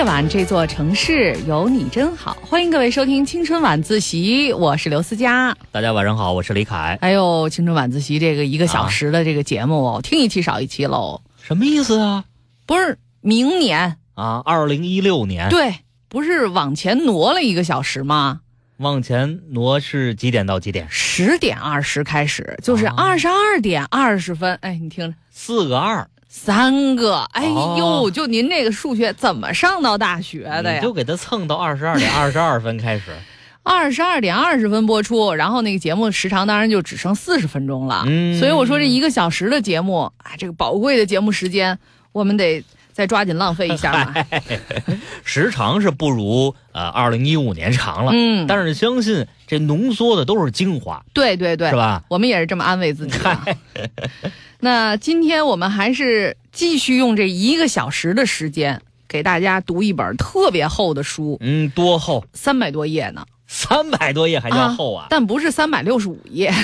夜晚，这座城市有你真好。欢迎各位收听《青春晚自习》，我是刘思佳。大家晚上好，我是李凯。哎呦，《青春晚自习》这个一个小时的这个节目哦，听一期少一期喽。什么意思啊？不是明年啊，二零一六年。对，不是往前挪了一个小时吗？往前挪是几点到几点？十点二十开始，就是二十二点二十分。哎，你听着，四个二，三个。哎呦，就您这个数学怎么上到大学的呀？就给他蹭到二十二点 二十二分开始。二十二点二十分播出，然后那个节目时长当然就只剩四十分钟了。嗯，所以我说这一个小时的节目啊，这个宝贵的节目时间，我们得。再抓紧浪费一下吧，时长是不如呃二零一五年长了，嗯，但是相信这浓缩的都是精华，对对对，是吧？我们也是这么安慰自己的。那今天我们还是继续用这一个小时的时间，给大家读一本特别厚的书，嗯，多厚？三百多页呢。三百多页还叫厚啊？但不是三百六十五页，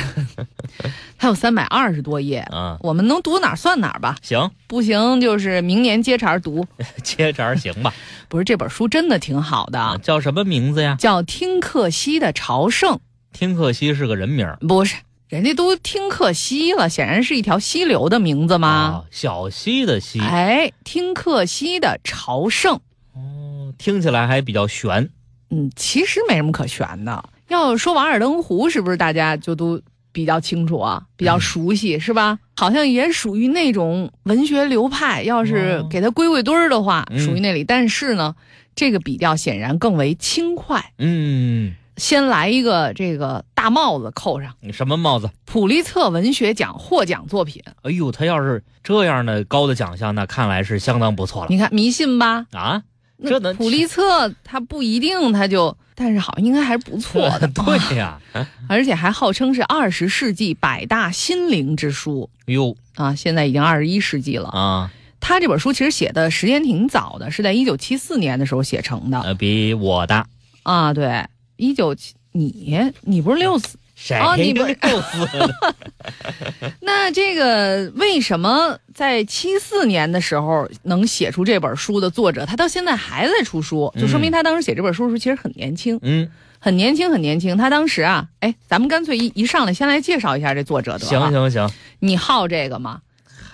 它有三百二十多页。嗯，我们能读哪算哪吧。行，不行就是明年接茬读。接茬行吧。不是这本书真的挺好的，叫什么名字呀？叫听克西的朝圣。听克西是个人名？不是，人家都听克西了，显然是一条溪流的名字吗？小溪的溪。哎，听克西的朝圣。哦，听起来还比较悬。嗯，其实没什么可悬的。要说《瓦尔登湖》，是不是大家就都比较清楚啊？比较熟悉是吧？好像也属于那种文学流派。要是给它归归堆儿的话，属于那里。但是呢，这个笔调显然更为轻快。嗯，先来一个这个大帽子扣上。你什么帽子？普利策文学奖获奖作品。哎呦，他要是这样的高的奖项，那看来是相当不错了。你看迷信吧？啊。这能普利策他不一定他就，但是好像应该还是不错的。对呀，而且还号称是二十世纪百大心灵之书。哟啊，现在已经二十一世纪了啊。他这本书其实写的时间挺早的，是在一九七四年的时候写成的。呃，比我大啊。对，一九七你你不是六四？哦，你不是构思。那这个为什么在七四年的时候能写出这本书的作者，他到现在还在出书，就说明他当时写这本书的时候其实很年轻，嗯，很年轻，很年轻。他当时啊，哎，咱们干脆一一上来先来介绍一下这作者得了。行行行，你好这个吗？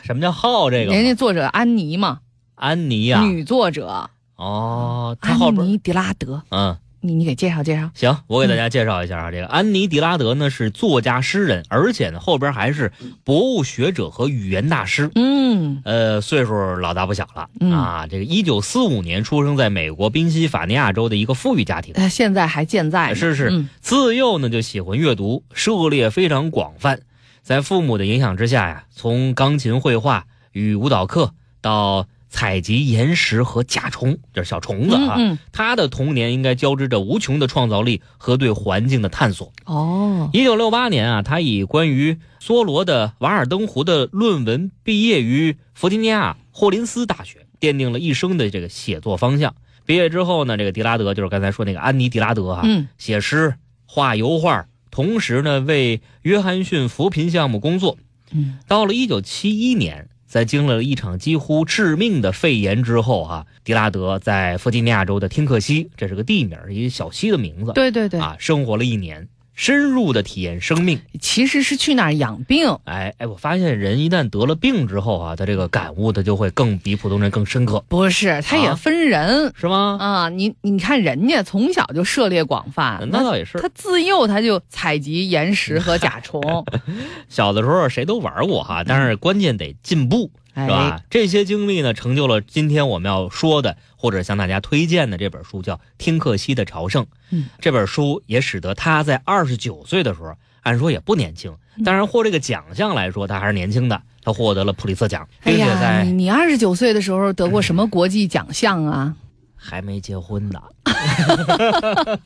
什么叫好这个？人家作者安妮嘛，安妮呀，女作者。哦，安妮·迪拉德。嗯。你你给介绍介绍，行，我给大家介绍一下啊，这个安妮·迪拉德呢是作家诗人，而且呢后边还是博物学者和语言大师。嗯，呃，岁数老大不小了啊。这个一九四五年出生在美国宾夕法尼亚州的一个富裕家庭，现在还健在。是是，自幼呢就喜欢阅读，涉猎非常广泛，在父母的影响之下呀，从钢琴、绘画与舞蹈课到。采集岩石和甲虫，就是小虫子啊。他的童年应该交织着无穷的创造力和对环境的探索。哦，一九六八年啊，他以关于梭罗的《瓦尔登湖》的论文毕业于弗吉尼亚霍林斯大学，奠定了一生的这个写作方向。毕业之后呢，这个迪拉德就是刚才说那个安妮·迪拉德啊，写诗、画油画，同时呢为约翰逊扶贫项目工作。嗯，到了一九七一年。在经历了一场几乎致命的肺炎之后，啊，迪拉德在弗吉尼亚州的听克西，这是个地名，一个小溪的名字。对对对，啊，生活了一年，深入的体验生命。其实是去那儿养病。哎哎，我发现人一旦得了病之后啊，他这个感悟他就会更比普通人更深刻。不是，他也分人，是吗？啊，你你看人家从小就涉猎广泛，那倒也是。他自幼他就采集岩石和甲虫。小的时候谁都玩过哈，但是关键得进步。是吧？这些经历呢，成就了今天我们要说的，或者向大家推荐的这本书，叫《听克西的朝圣》。嗯，这本书也使得他在二十九岁的时候，按说也不年轻，当然获这个奖项来说，他还是年轻的。他获得了普利策奖，并且在你二十九岁的时候得过什么国际奖项啊？还没结婚呢。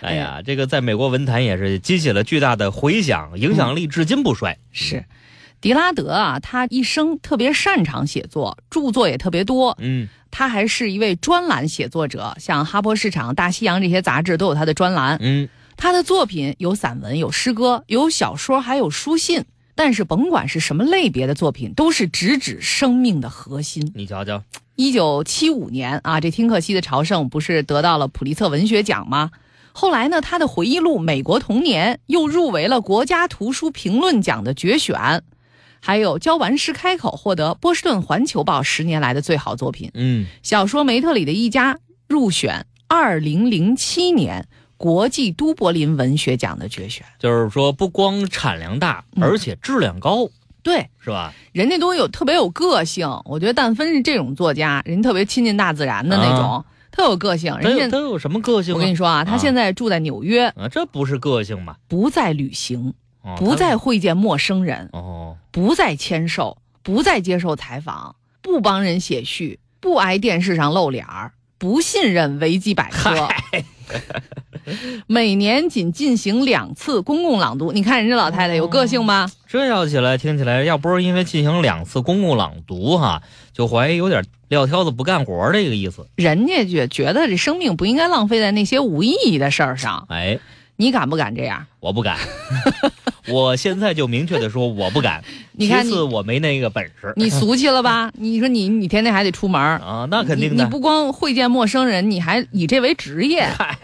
哎呀，这个在美国文坛也是激起了巨大的回响，影响力至今不衰。是。迪拉德啊，他一生特别擅长写作，著作也特别多。嗯，他还是一位专栏写作者，像《哈佛市场》《大西洋》这些杂志都有他的专栏。嗯，他的作品有散文、有诗歌、有小说，还有书信。但是甭管是什么类别的作品，都是直指生命的核心。你瞧瞧，一九七五年啊，这听克西的朝圣不是得到了普利策文学奖吗？后来呢，他的回忆录《美国童年》又入围了国家图书评论奖的决选，还有《教完诗开口》获得波士顿环球报十年来的最好作品。嗯，小说《梅特里的一家》入选二零零七年国际都柏林文学奖的决选。就是说不光产量大，嗯而且质量高，对，是吧？人家都有特别有个性。我觉得但凡是这种作家，人家特别亲近大自然的那种，特有个性。人家都有什么个性啊？我跟你说啊，他啊现在住在纽约，啊，这不是个性吗？不再旅行，哦不再会见陌生人，哦，不再签售，不再接受采访，不帮人写序，不挨电视上露脸儿，不信任维基百科。每年仅进行两次公共朗读，你看人家老太太有个性吧？这要起来听起来，要不是因为进行两次公共朗读哈，就怀疑有点撂挑子不干活这个意思。人家觉觉得这生命不应该浪费在那些无意义的事儿上。哎，你敢不敢这样？我不敢，我现在就明确的说我不敢。你看你其次我没那个本事。你俗气了吧？你说你你天天还得出门，啊，那肯定的。你。你不光会见陌生人，你还以这为职业嗨，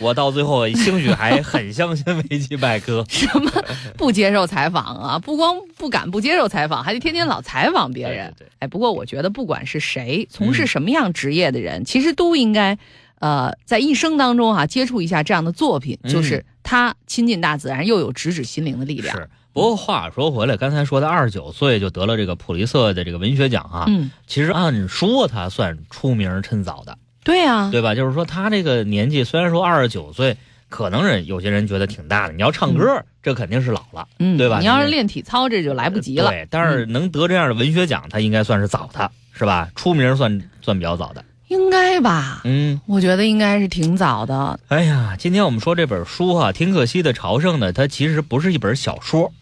我到最后兴许还很相信维基百科。什么不接受采访啊？不光不敢不接受采访，还得天天老采访别人。对对对哎，不过我觉得不管是谁，从事什么样职业的人，其实都应该，呃，在一生当中哈、接触一下这样的作品，嗯就是他亲近大自然，又有直指心灵的力量。是，不过话说回来，刚才说他二十九岁就得了这个普利策的这个文学奖啊，嗯，其实按说他算出名趁早的，对啊，对吧？就是说他这个年纪虽然说二十九岁，可能人有些人觉得挺大的，你要唱歌，这肯定是老了，嗯，对吧你要是练体操，这就来不及了。对，但是能得这样的文学奖，他应该算是早的，是吧？出名算算比较早的。应该吧？嗯，我觉得应该是挺早的。哎呀，今天我们说这本书哈、挺可惜的朝圣呢，它其实不是一本小说，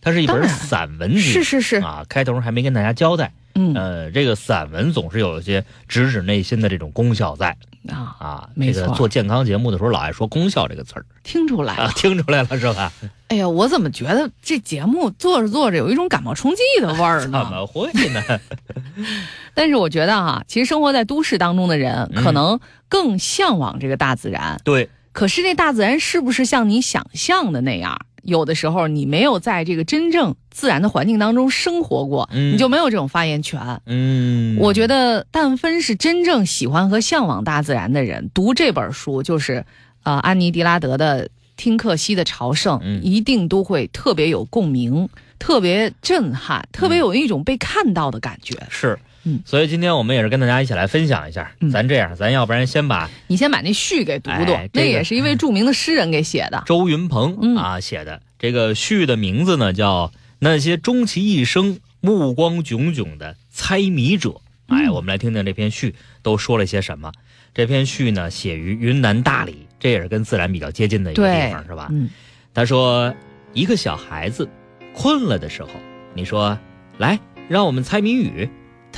它是一本散文集。是是是，啊，开头还没跟大家交代。嗯呃，这个散文总是有一些直指内心的这种功效在啊，啊。没错这个做健康节目的时候老爱说功效这个词儿听出来啊了，。听出来了是吧？哎呀，我怎么觉得这节目做着做着有一种感冒冲剂的味儿 怎？么会呢？但是我觉得哈、其实生活在都市当中的人，嗯可能更向往这个大自然。对，可是这大自然是不是像你想象的那样？有的时候你没有在这个真正自然的环境当中生活过，嗯你就没有这种发言权。嗯，我觉得，但凡是真正喜欢和向往大自然的人，读这本书，就是，呃，安妮·狄拉德的《听克西的朝圣》，嗯一定都会特别有共鸣，特别震撼，特别有一种被看到的感觉。是。嗯所以今天我们也是跟大家一起来分享一下。嗯咱这样，咱要不然先把你先把那序给读读，那也是一位著名的诗人给写的。周云鹏嗯啊写的这个序的名字呢，叫《那些终其一生目光炯炯的猜谜者》。哎，嗯我们来听听这篇序都说了些什么。这篇序呢，写于云南大理，这也是跟自然比较接近的一个地方，是吧？嗯他说，一个小孩子困了的时候，你说来，让我们猜谜语，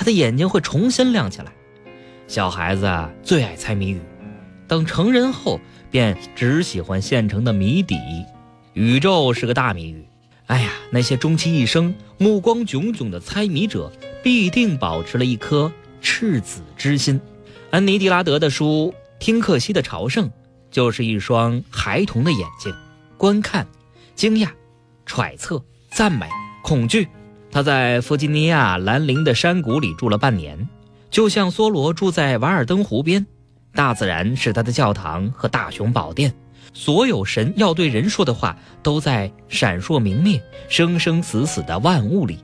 他的眼睛会重新亮起来。小孩子，最爱猜谜语，等成人后便只喜欢现成的谜底。宇宙是个大谜语，哎呀，那些终其一生目光炯炯的猜谜者，必定保持了一颗赤子之心。安妮·狄拉德的书《听克西的朝圣》，就是一双孩童的眼睛，观看、惊讶、揣测、赞美、恐惧。他在弗吉尼亚兰陵的山谷里住了半年，就像梭罗住在瓦尔登湖边。大自然是他的教堂和大雄宝殿，所有神要对人说的话都在闪烁明灭、生生死死的万物里。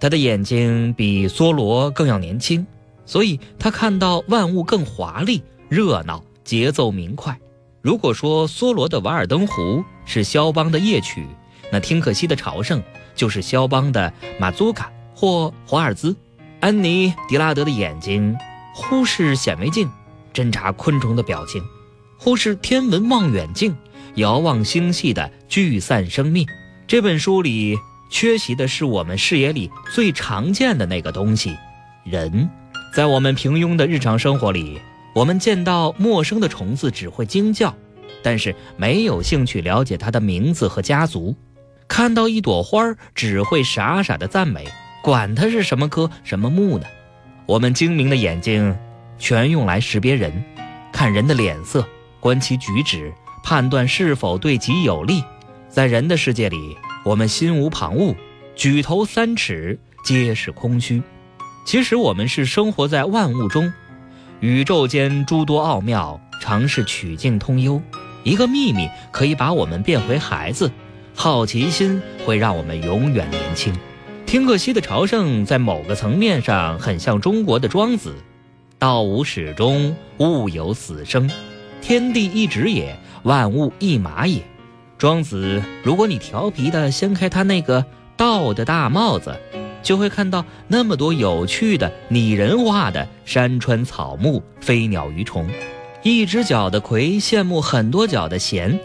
他的眼睛比梭罗更要年轻，所以他看到万物更华丽、热闹、节奏明快。如果说梭罗的《瓦尔登湖》是肖邦的夜曲，那听克西的朝圣就是肖邦的马祖卡或华尔兹。安妮·狄拉德的眼睛忽视显微镜，侦察昆虫的表情；忽视天文望远镜，遥望星系的聚散生命。这本书里缺席的是我们视野里最常见的那个东西——人。在我们平庸的日常生活里，我们见到陌生的虫子只会惊叫，但是没有兴趣了解它的名字和家族；看到一朵花儿只会傻傻的赞美，管它是什么科什么木呢。我们精明的眼睛全用来识别人，看人的脸色，观其举止，判断是否对己有利。在人的世界里，我们心无旁骛，举头三尺皆是空虚。其实我们是生活在万物中，宇宙间诸多奥妙，常是曲径通幽。一个秘密可以把我们变回孩子，好奇心会让我们永远年轻。听克西的朝圣在某个层面上很像中国的庄子：“道无始终，物有死生，天地一直也，万物一马也。”庄子，如果你调皮的掀开他那个道的大帽子，就会看到那么多有趣的、拟人化的山川草木、飞鸟鱼虫。一只脚的葵羡慕很多脚的弦，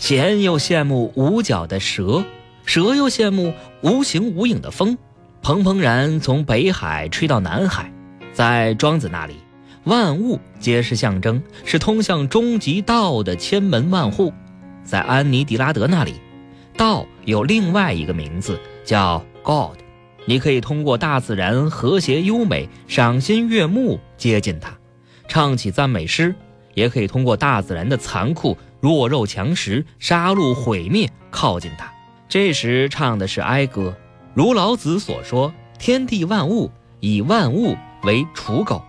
弦又羡慕无脚的蛇。蛇又羡慕无形无影的风，蓬蓬然从北海吹到南海。在庄子那里，万物皆是象征，是通向终极道的千门万户。在安妮·狄拉德那里，道有另外一个名字，叫 God。你可以通过大自然和谐优美、赏心悦目接近它，唱起赞美诗；也可以通过大自然的残酷、弱肉强食、杀戮毁灭靠近它。这时唱的是哀歌，如老子所说：“天地万物，以万物为刍狗；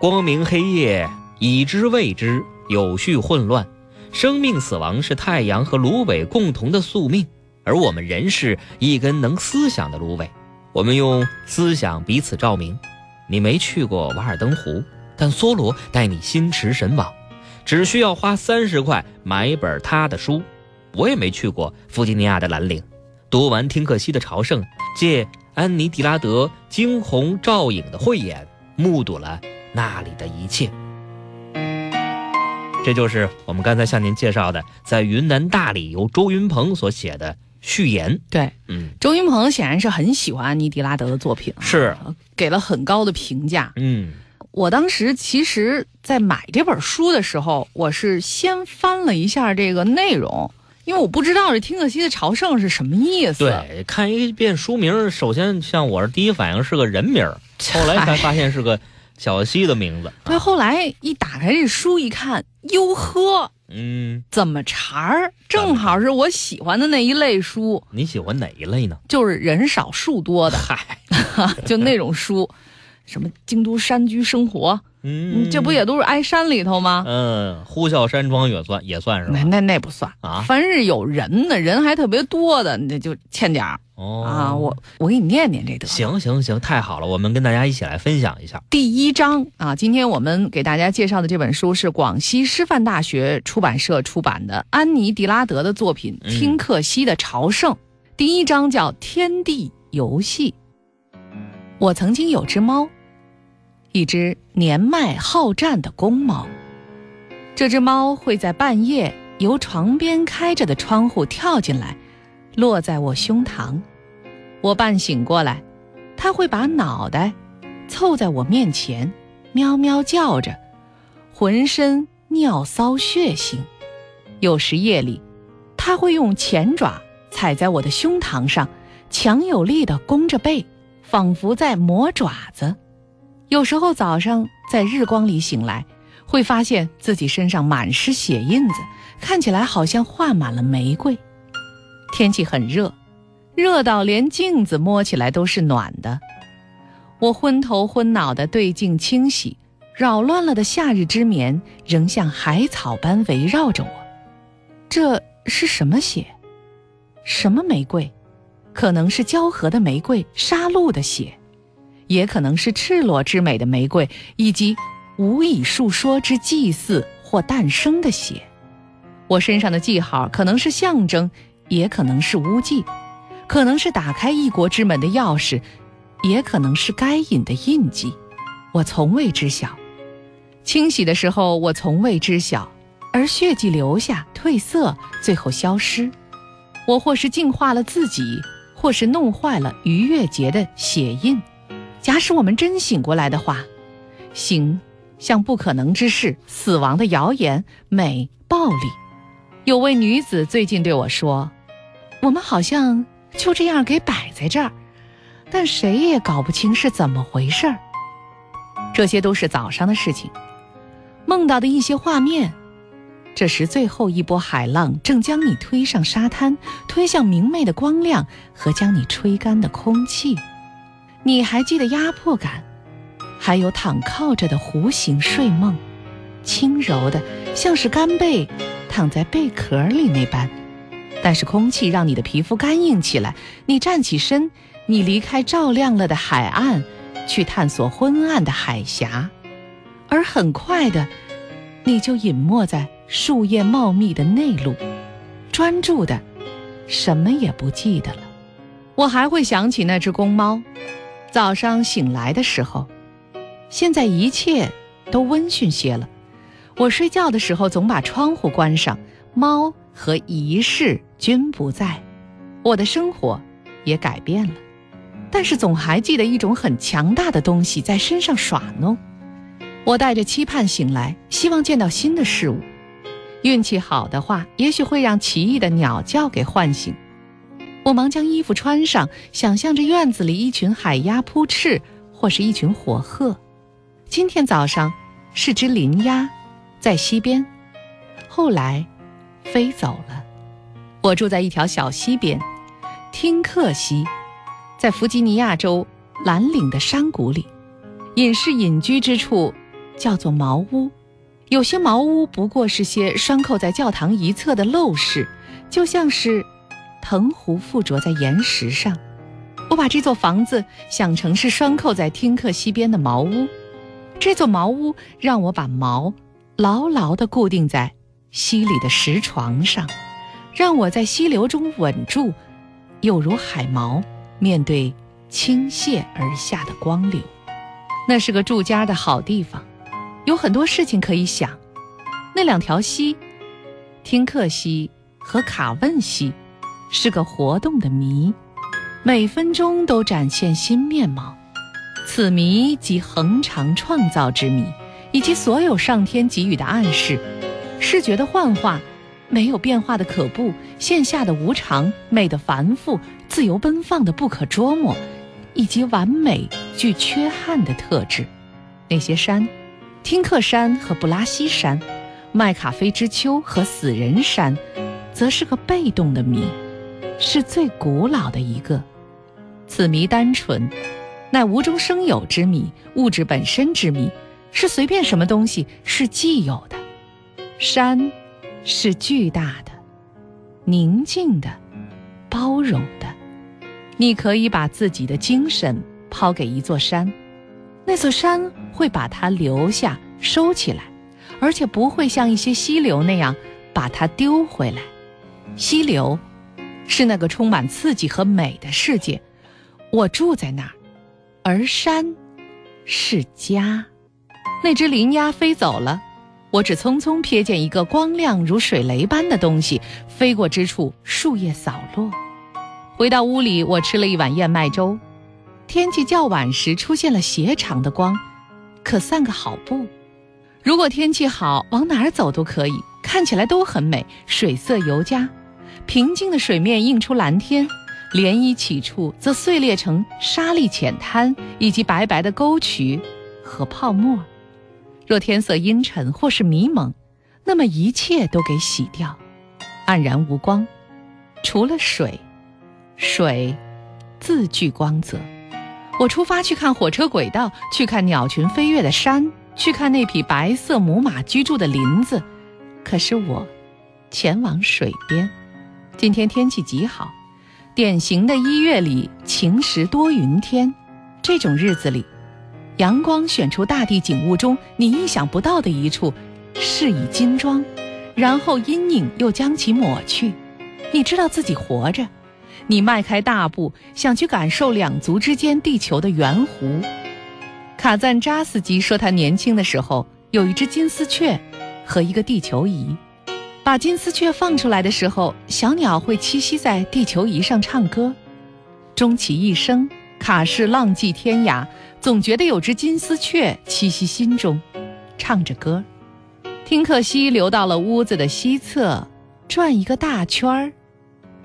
光明黑夜，已知未知；有序混乱，生命死亡是太阳和芦苇共同的宿命，而我们人是一根能思想的芦苇，我们用思想彼此照明。你没去过瓦尔登湖，但梭罗带你心驰神往，只需要花三十块买一本他的书。”我也没去过弗吉尼亚的蓝岭，读完听克西的朝圣，借安妮·狄拉德惊鸿照影的慧眼，目睹了那里的一切。这就是我们刚才向您介绍的，在云南大理由周云鹏所写的序言。对，嗯，周云鹏显然是很喜欢安妮·狄拉德的作品，是给了很高的评价。嗯，我当时其实，在买这本书的时候，我是先翻了一下这个内容。因为我不知道这听克西的朝圣是什么意思。对，看一遍书名，首先像我是第一反应是个人名后来才发现是个小西的名字。对，后来一打开这书一看，哟呵，嗯，怎么茬儿？正好是我喜欢的那一类书。你喜欢哪一类呢？就是人少树多的，嗨，就那种书，什么京都山居生活。嗯，这不也都是挨山里头吗？嗯，呼啸山庄也算也算是吧？那那那不算啊，凡是有人的人还特别多的，那就欠点儿哦啊。我我给你念念这个。行行行，太好了，我们跟大家一起来分享一下第一章啊。今天我们给大家介绍的这本书是广西师范大学出版社出版的安妮·狄拉德的作品《听克西的朝圣》。第一章叫《天地游戏》。我曾经有只猫。一只年迈好战的公猫，这只猫会在半夜由床边开着的窗户跳进来，落在我胸膛。我半醒过来，它会把脑袋凑在我面前，喵喵叫着，浑身尿骚血腥。有时夜里，它会用前爪踩在我的胸膛上，强有力地弓着背，仿佛在磨爪子。有时候早上在日光里醒来，会发现自己身上满是血印子，看起来好像画满了玫瑰。天气很热，热到连镜子摸起来都是暖的。我昏头昏脑的对镜清洗，扰乱了的夏日之眠仍像海草般围绕着我。这是什么血？什么玫瑰？可能是交合的玫瑰，杀戮的血。也可能是赤裸之美的玫瑰，以及无以述说之祭祀或诞生的血。我身上的记号可能是象征，也可能是污迹，可能是打开异国之门的钥匙，也可能是该隐的印记。我从未知晓。清洗的时候，我从未知晓，而血迹留下、褪色，最后消失。我或是净化了自己，或是弄坏了逾越节的血印。假使我们真醒过来的话，醒像不可能之事、死亡的谣言、美、暴力。有位女子最近对我说：“我们好像就这样给摆在这儿，但谁也搞不清是怎么回事儿。”这些都是早上的事情。梦到的一些画面，这时最后一波海浪正将你推上沙滩，推向明媚的光亮和将你吹干的空气。你还记得压迫感，还有躺靠着的弧形睡梦，轻柔的像是干贝躺在贝壳里那般。但是空气让你的皮肤干硬起来，你站起身，你离开照亮了的海岸，去探索昏暗的海峡。而很快的，你就隐没在树叶茂密的内陆，专注的，什么也不记得了。我还会想起那只公猫。早上醒来的时候，现在一切都温驯些了。我睡觉的时候总把窗户关上，猫和仪式均不在，我的生活也改变了。但是总还记得一种很强大的东西在身上耍弄。我带着期盼醒来，希望见到新的事物。运气好的话，也许会让奇异的鸟叫给唤醒。我忙将衣服穿上，想象着院子里一群海鸭扑翅，或是一群火鹤。今天早上是只林鸭，在溪边，后来飞走了。我住在一条小溪边，汀克溪，在弗吉尼亚州蓝岭的山谷里，隐士隐居之处。叫做茅屋，有些茅屋不过是些拴扣在教堂一侧的陋室，就像是藤壶附着在岩石上。我把这座房子想成是拴扣在汀克溪边的茅屋，这座茅屋让我把锚牢牢地固定在溪里的石床上，让我在溪流中稳住，有如海锚面对倾泻而下的光流。那是个住家的好地方。有很多事情可以想，那两条溪，汀克溪和卡问溪，是个活动的谜，每分钟都展现新面貌。此谜即恒常创造之谜，以及所有上天给予的暗示：视觉的幻化，没有变化的可怖，线下的无常，美的繁复，自由奔放的不可捉摸，以及完美具缺憾的特质。那些山。听克山和布拉西山，麦卡菲之丘和死人山，则是个被动的谜，是最古老的一个。此谜单纯，乃无中生有之谜，物质本身之谜，是随便什么东西是既有的。山，是巨大的、宁静的、包容的。你可以把自己的精神抛给一座山。那座山会把它留下、收起来，而且不会像一些溪流那样把它丢回来。溪流是那个充满刺激和美的世界，我住在那儿，而山是家。那只林鸦飞走了，我只匆匆瞥见一个光亮如水雷般的东西飞过之处，树叶扫落。回到屋里，我吃了一碗燕麦粥。天气较晚时出现了斜长的光，可散个好步。如果天气好，往哪儿走都可以，看起来都很美，水色尤佳。平静的水面映出蓝天，涟漪起处则碎裂成沙砾浅滩，以及白白的沟渠和泡沫。若天色阴沉或是迷蒙，那么一切都给洗掉，黯然无光，除了水，水自具光泽。我出发去看火车轨道，去看鸟群飞跃的山，去看那匹白色母马居住的林子。可是我前往水边。今天天气极好，典型的一月里晴时多云天。这种日子里，阳光选出大地景物中你意想不到的一处，饰以金装，然后阴影又将其抹去。你知道自己活着。你迈开大步，想去感受两足之间地球的圆弧。卡赞扎斯基说，他年轻的时候有一只金丝雀和一个地球仪。把金丝雀放出来的时候，小鸟会栖息在地球仪上唱歌。终其一生，卡是浪迹天涯，总觉得有只金丝雀栖息心中，唱着歌。汀克西流到了屋子的西侧，转一个大圈儿，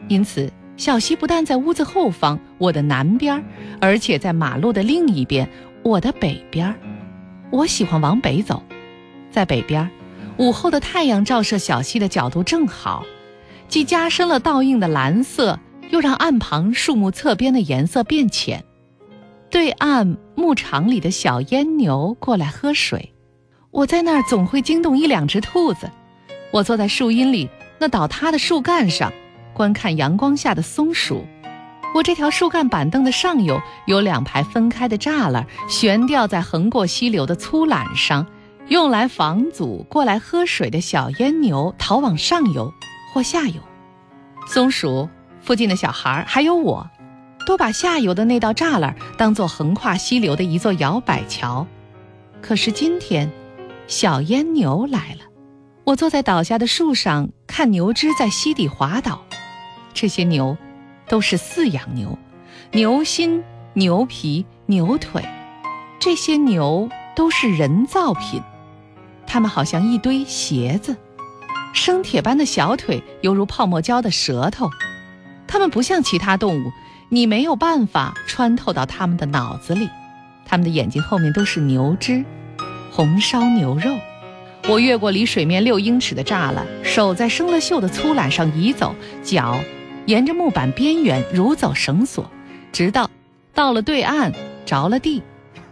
因此。小溪不但在屋子后方，我的南边，而且在马路的另一边，我的北边。我喜欢往北走，在北边，午后的太阳照射小溪的角度正好，既加深了倒映的蓝色，又让岸旁树木侧边的颜色变浅。对岸牧场里的小阉牛过来喝水，我在那儿总会惊动一两只兔子。我坐在树荫里那倒塌的树干上，观看阳光下的松鼠。我这条树干板凳的上游有两排分开的栅栏，悬吊在横过溪流的粗缆上，用来防阻过来喝水的小阉牛逃往上游或下游。松鼠、附近的小孩还有我，都把下游的那道栅栏当做横跨溪流的一座摇摆桥。可是今天，小阉牛来了，我坐在倒下的树上看牛只在溪底滑倒。这些牛。都是饲养牛，牛心、牛皮、牛腿，这些牛都是人造品。它们好像一堆鞋子，生铁般的小腿犹如泡沫胶的舌头。它们不像其他动物，你没有办法穿透到它们的脑子里。它们的眼睛后面都是牛脂，红烧牛肉。我越过离水面六英尺的栅栏，手在生了锈的粗缆上移走，脚。沿着木板边缘如走绳索，直到到了对岸着了地，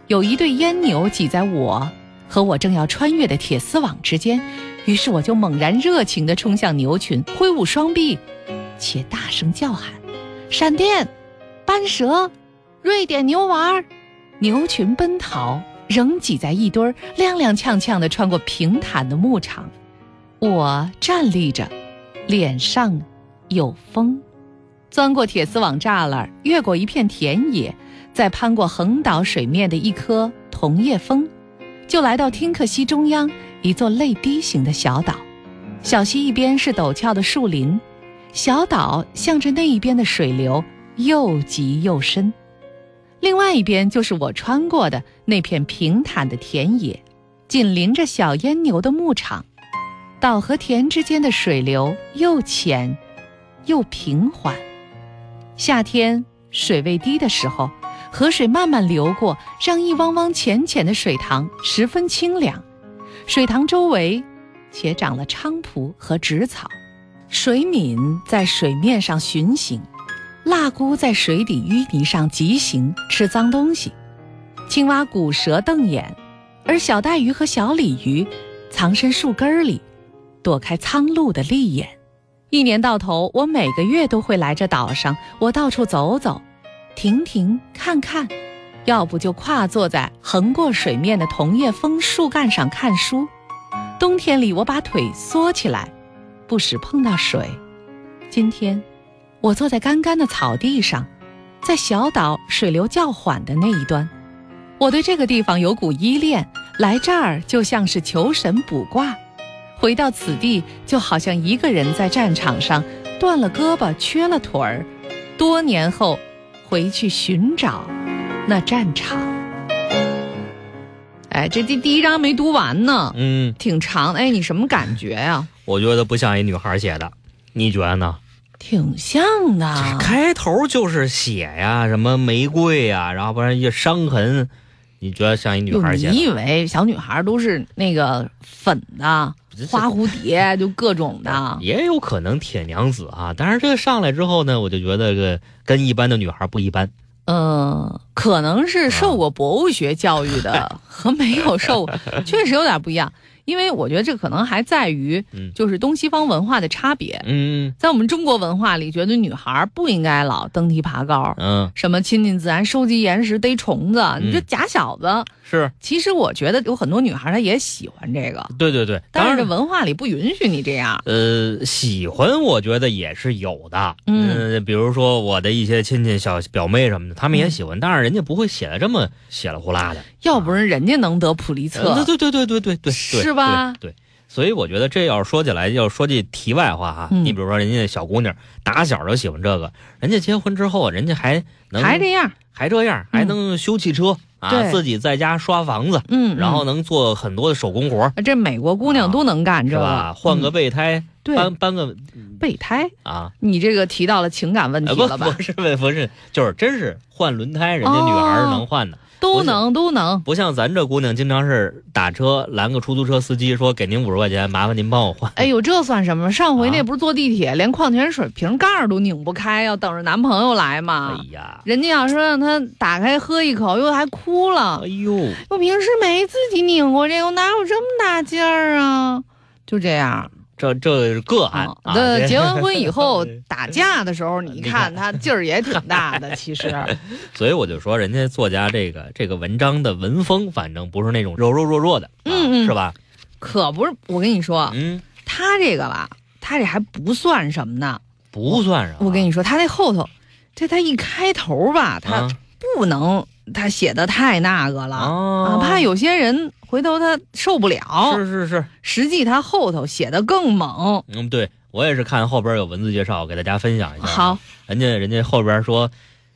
有一对阉牛挤在我和我正要穿越的铁丝网之间，于是我就猛然热情地冲向牛群，挥舞双臂，且大声叫喊：“闪电，斑蛇，瑞典牛娃！”牛群奔逃，仍挤在一堆儿，踉踉跄跄地穿过平坦的牧场。我站立着，脸上。有风，钻过铁丝网栅栏，越过一片田野，再攀过横倒水面的一棵桐叶枫，就来到汀克西中央一座泪滴形的小岛。小溪一边是陡峭的树林，小岛向着那一边的水流又急又深。另外一边就是我穿过的那片平坦的田野，紧邻着小阉牛的牧场。岛和田之间的水流又浅。又平缓。夏天水位低的时候，河水慢慢流过，让一汪汪浅浅的水塘十分清凉。水塘周围且长了菖蒲和植草，水敏在水面上巡行，蜡姑在水底淤泥上疾行，吃脏东西。青蛙、古蛇瞪眼，而小带鱼和小鲤鱼藏身树根里，躲开苍鹭的利眼。一年到头，我每个月都会来这岛上。我到处走走，停停看看，要不就跨坐在横过水面的桐叶枫树干上看书。冬天里，我把腿缩起来，不时碰到水。今天，我坐在干干的草地上，在小岛水流较缓的那一端。我对这个地方有股依恋，来这儿就像是求神卜卦。回到此地，就好像一个人在战场上断了胳膊、缺了腿儿，多年后回去寻找那战场。哎，这第第一章没读完呢，嗯，挺长。哎，你什么感觉呀？我觉得不像一女孩写的，你觉得呢？挺像的。开头就是血呀，什么玫瑰呀，然后不然一伤痕，你觉得像一女孩写的？你以为小女孩都是那个粉的？花蝴蝶就各种的，也有可能铁娘子啊。但是这个上来之后呢，我就觉得这跟一般的女孩不一般。嗯，可能是受过博物学教育的 和没有受，确实有点不一样。因为我觉得这可能还在于，就是东西方文化的差别。嗯，在我们中国文化里，觉得女孩不应该老登梯爬高，嗯，什么亲近自然、收集岩石、逮虫子，你这假小子。是，其实我觉得有很多女孩她也喜欢这个。对对对，但是这文化里不允许你这样。呃，喜欢我觉得也是有的。嗯，比如说我的一些亲戚、小表妹什么的，他们也喜欢，但是人家不会写的这么血了呼啦的。要不然人家能得普利策。对对对对对对对，是吧？对。所以我觉得这要是说起来，要说句题外话哈，你比如说人家小姑娘打小就喜欢这个，人家结婚之后，人家还能还这样，还这样，还能修汽车啊，自己在家刷房子，嗯，然后能做很多的手工活。这美国姑娘都能干，是吧？换个备胎，搬搬个备胎啊！你这个提到了情感问题了吧？不是不是，就是真是换轮胎，人家女孩是能换的。都能都能。不像咱这姑娘，经常是打车拦个出租车司机，说给您五十块钱，麻烦您帮我换。哎呦，这算什么？上回那啊不是坐地铁，连矿泉水瓶盖儿都拧不开，要等着男朋友来吗？哎呀，人家要说让他打开喝一口，又还哭了哎。呦，我平时没自己拧过这个，我哪有这么大劲儿啊？就这样。这这是个案。那这结完婚以后 打架的时候，你你看看他劲儿也挺大的。其实，所以我就说，人家作家这个这个文章的文风，反正不是那种柔柔弱弱的，啊嗯嗯是吧？可不是我跟你说，嗯，他这个吧，他这还不算什么呢。不算什么。我跟你说，他那后头，这他一开头吧，他啊不能他写的太那个了啊怕有些人回头他受不了。是是是，实际他后头写的更猛。嗯，对我也是看后边有文字介绍，给大家分享一下。好，，人家人家后边说，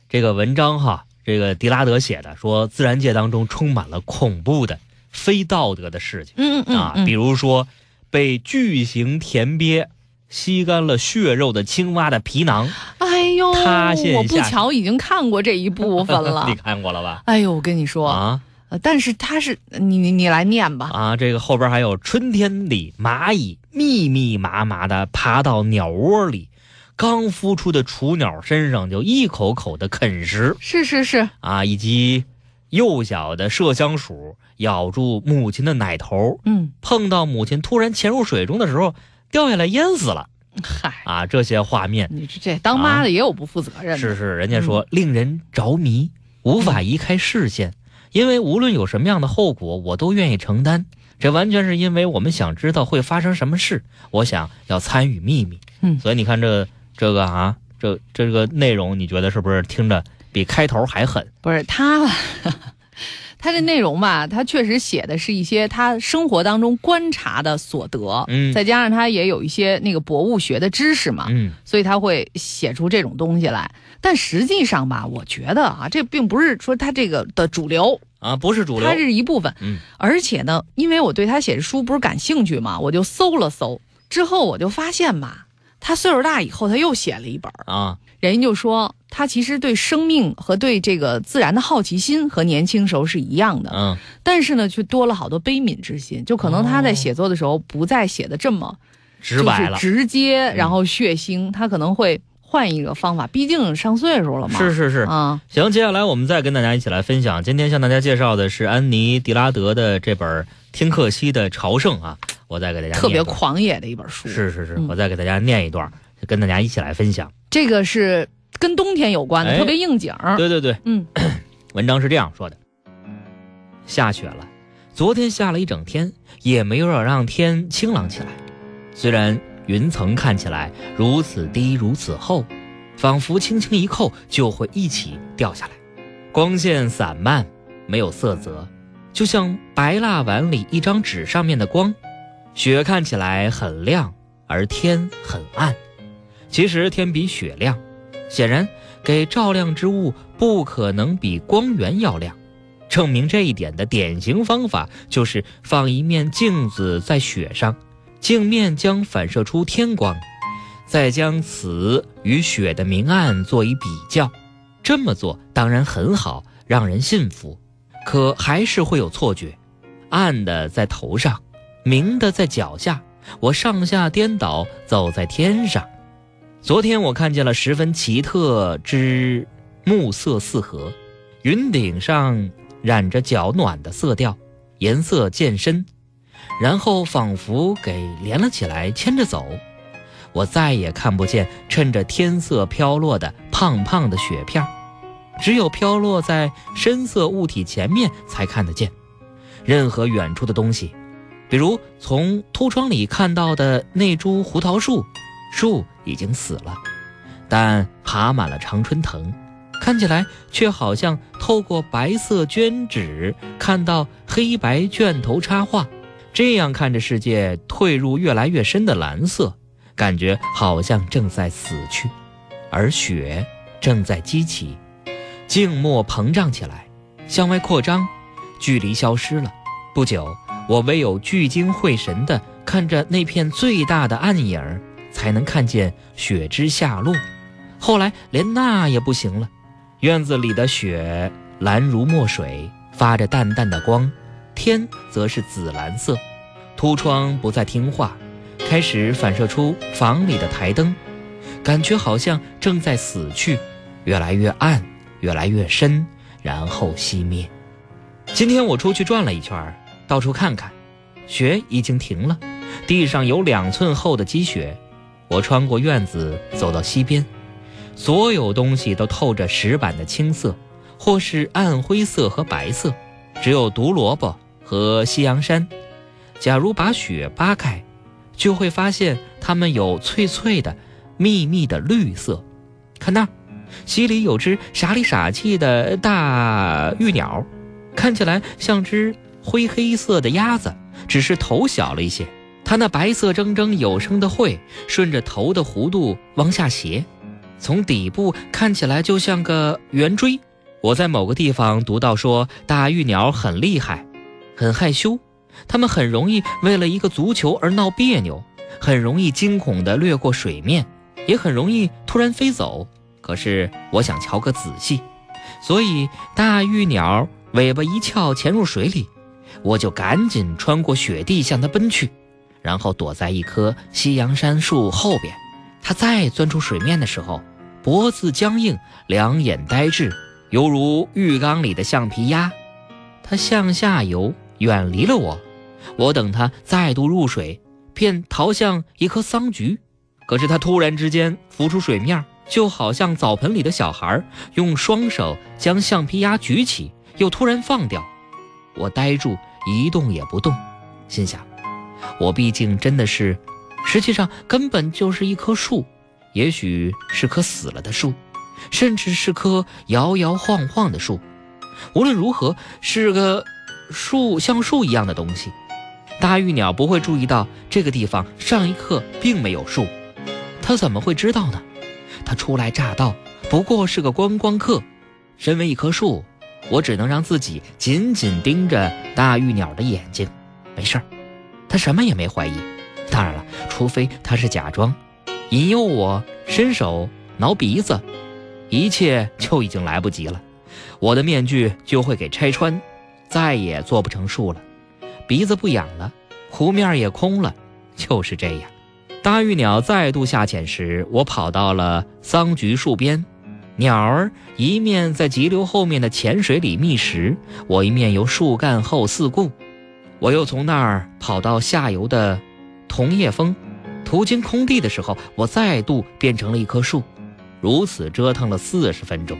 这个文章哈，这个迪拉德写的，说自然界当中充满了恐怖的、非道德的事情。嗯嗯啊，嗯比如说被巨型田鳖吸干了血肉的青蛙的皮囊，哎呦，塌陷我不巧已经看过这一部分了 你。看过了吧？哎呦，我跟你说，啊呃但是它是你你你来念吧。啊，这个后边还有春天里蚂蚁密密麻麻的爬到鸟窝里，刚孵出的雏鸟身上就一口口的啃食是是是，啊，以及幼小的麝香鼠咬住母亲的奶头，嗯，碰到母亲突然潜入水中的时候掉下来淹死了嗨，啊，这些画面你这这当妈的也有不负责任的。是是，人家说令人着迷，无法移开视线，因为无论有什么样的后果，我都愿意承担。这完全是因为我们想知道会发生什么事，我想要参与秘密。嗯所以你看这这个啊，这这个内容，你觉得是不是听着比开头还狠？不是他，他的内容吧，他确实写的是一些他生活当中观察的所得，嗯。再加上他也有一些那个博物学的知识嘛，嗯。所以他会写出这种东西来。但实际上吧，我觉得啊，这并不是说他这个的主流，啊，不是主流。它。是一部分。嗯。而且呢，因为我对他写的书不是感兴趣嘛，我就搜了搜，之后我就发现吧，他岁数大以后他又写了一本，啊，人家就说他其实对生命和对这个自然的好奇心和年轻时候是一样的，嗯但是呢，却多了好多悲悯之心。就可能他在哦写作的时候不再写的这么直白了。直接，嗯然后血腥，他可能会换一个方法，毕竟上岁数了嘛。是是是，啊，行，接下来我们再跟大家一起来分享。今天向大家介绍的是安妮·狄拉德的这本《听克西的朝圣》啊，我再给大家特别狂野的一本书。是是是，嗯我再给大家念一段，跟大家一起来分享。这个是跟冬天有关的，哎特别应景儿。对对对，嗯，文章是这样说的：下雪了，昨天下了一整天，也没有让天清朗起来。虽然云层看起来如此低如此厚，仿佛轻轻一扣就会一起掉下来。光线散漫，没有色泽，就像白蜡碗里一张纸上面的光。雪看起来很亮，而天很暗。其实天比雪亮，显然给照亮之物不可能比光源要亮。证明这一点的典型方法就是放一面镜子在雪上，镜面将反射出天光，再将此与雪的明暗做一比较。这么做当然很好，让人信服，可还是会有错觉。暗的在头上，明的在脚下，我上下颠倒走在天上。昨天我看见了十分奇特之暮色四合，云顶上染着较暖的色调，颜色渐深，然后仿佛给连了起来，牵着走。我再也看不见趁着天色飘落的胖胖的雪片儿，只有飘落在深色物体前面才看得见。任何远处的东西，比如从凸窗里看到的那株胡桃树，树已经死了，但爬满了常春藤，看起来却好像透过白色绢纸看到黑白卷头插画，这样看着世界退入越来越深的蓝色，感觉好像正在死去，而雪正在激起，静默膨胀起来，向外扩张，距离消失了。不久，我唯有聚精会神地看着那片最大的暗影儿，才能看见雪之下落。后来连那也不行了，院子里的雪蓝如墨水，发着淡淡的光，天则是紫蓝色。凸窗不再听话，开始反射出房里的台灯，感觉好像正在死去，越来越暗，越来越深，然后熄灭。今天我出去转了一圈，到处看看，雪已经停了，地上有两寸厚的积雪。我穿过院子，走到溪边，所有东西都透着石板的青色，或是暗灰色和白色，只有毒萝卜和西洋山。假如把雪扒开，就会发现它们有翠翠的、密密的绿色。看那儿，溪里有只傻里傻气的大玉鸟，看起来像只灰黑色的鸭子，只是头小了一些。它那白色铮铮有声的喙顺着头的弧度往下斜，从底部看起来就像个圆锥。我在某个地方读到说，大玉鸟很厉害，很害羞。它们很容易为了一个足球而闹别扭，很容易惊恐地掠过水面，也很容易突然飞走。可是我想瞧个仔细，所以大玉鸟尾巴一翘潜入水里，我就赶紧穿过雪地向它奔去，然后躲在一棵西洋杉树后边。他再钻出水面的时候，脖子僵硬，两眼呆滞，犹如浴缸里的橡皮鸭。他向下游。远离了我，我等他再度入水，便逃向一棵桑菊。可是他突然之间浮出水面，就好像澡盆里的小孩，用双手将橡皮鸭举起，又突然放掉。我呆住，一动也不动，心想：我毕竟真的是，实际上根本就是一棵树，也许是棵死了的树，甚至是棵摇摇晃晃的树。无论如何，是个。树像树一样的东西，大玉鸟不会注意到这个地方上一刻并没有树，它怎么会知道呢？它初来乍到，不过是个观光客。身为一棵树，我只能让自己紧紧盯着大玉鸟的眼睛。没事儿，他什么也没怀疑。当然了，除非他是假装，引诱我伸手挠鼻子，一切就已经来不及了，我的面具就会给拆穿。再也做不成树了，鼻子不痒了，湖面也空了，就是这样。大玉鸟再度下潜时，我跑到了桑菊树边，鸟儿一面在急流后面的浅水里觅食，我一面由树干后四顾。我又从那儿跑到下游的桐叶峰，途经空地的时候，我再度变成了一棵树，如此折腾了四十分钟。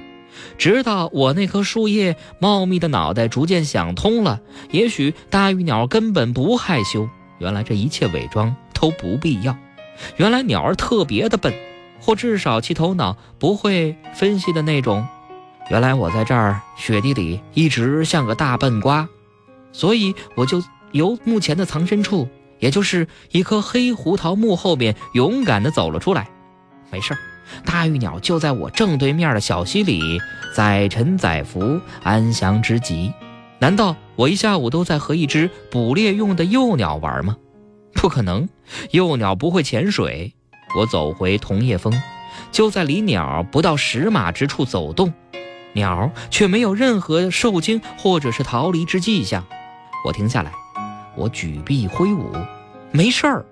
直到我那棵树叶茂密的脑袋逐渐想通了，也许大玉鸟根本不害羞。原来这一切伪装都不必要。原来鸟儿特别的笨，或至少其头脑不会分析的那种。原来我在这儿雪地里一直像个大笨瓜，所以我就由目前的藏身处，也就是一棵黑胡桃木后面，勇敢地走了出来。没事儿。大玉鸟就在我正对面的小溪里，载沉载浮，安详之极。难道我一下午都在和一只捕猎用的幼鸟玩吗？不可能，幼鸟不会潜水。我走回桐叶峰，就在离鸟不到十码之处走动，鸟却没有任何受惊或者是逃离之迹象。我停下来，我举臂挥舞，没事儿。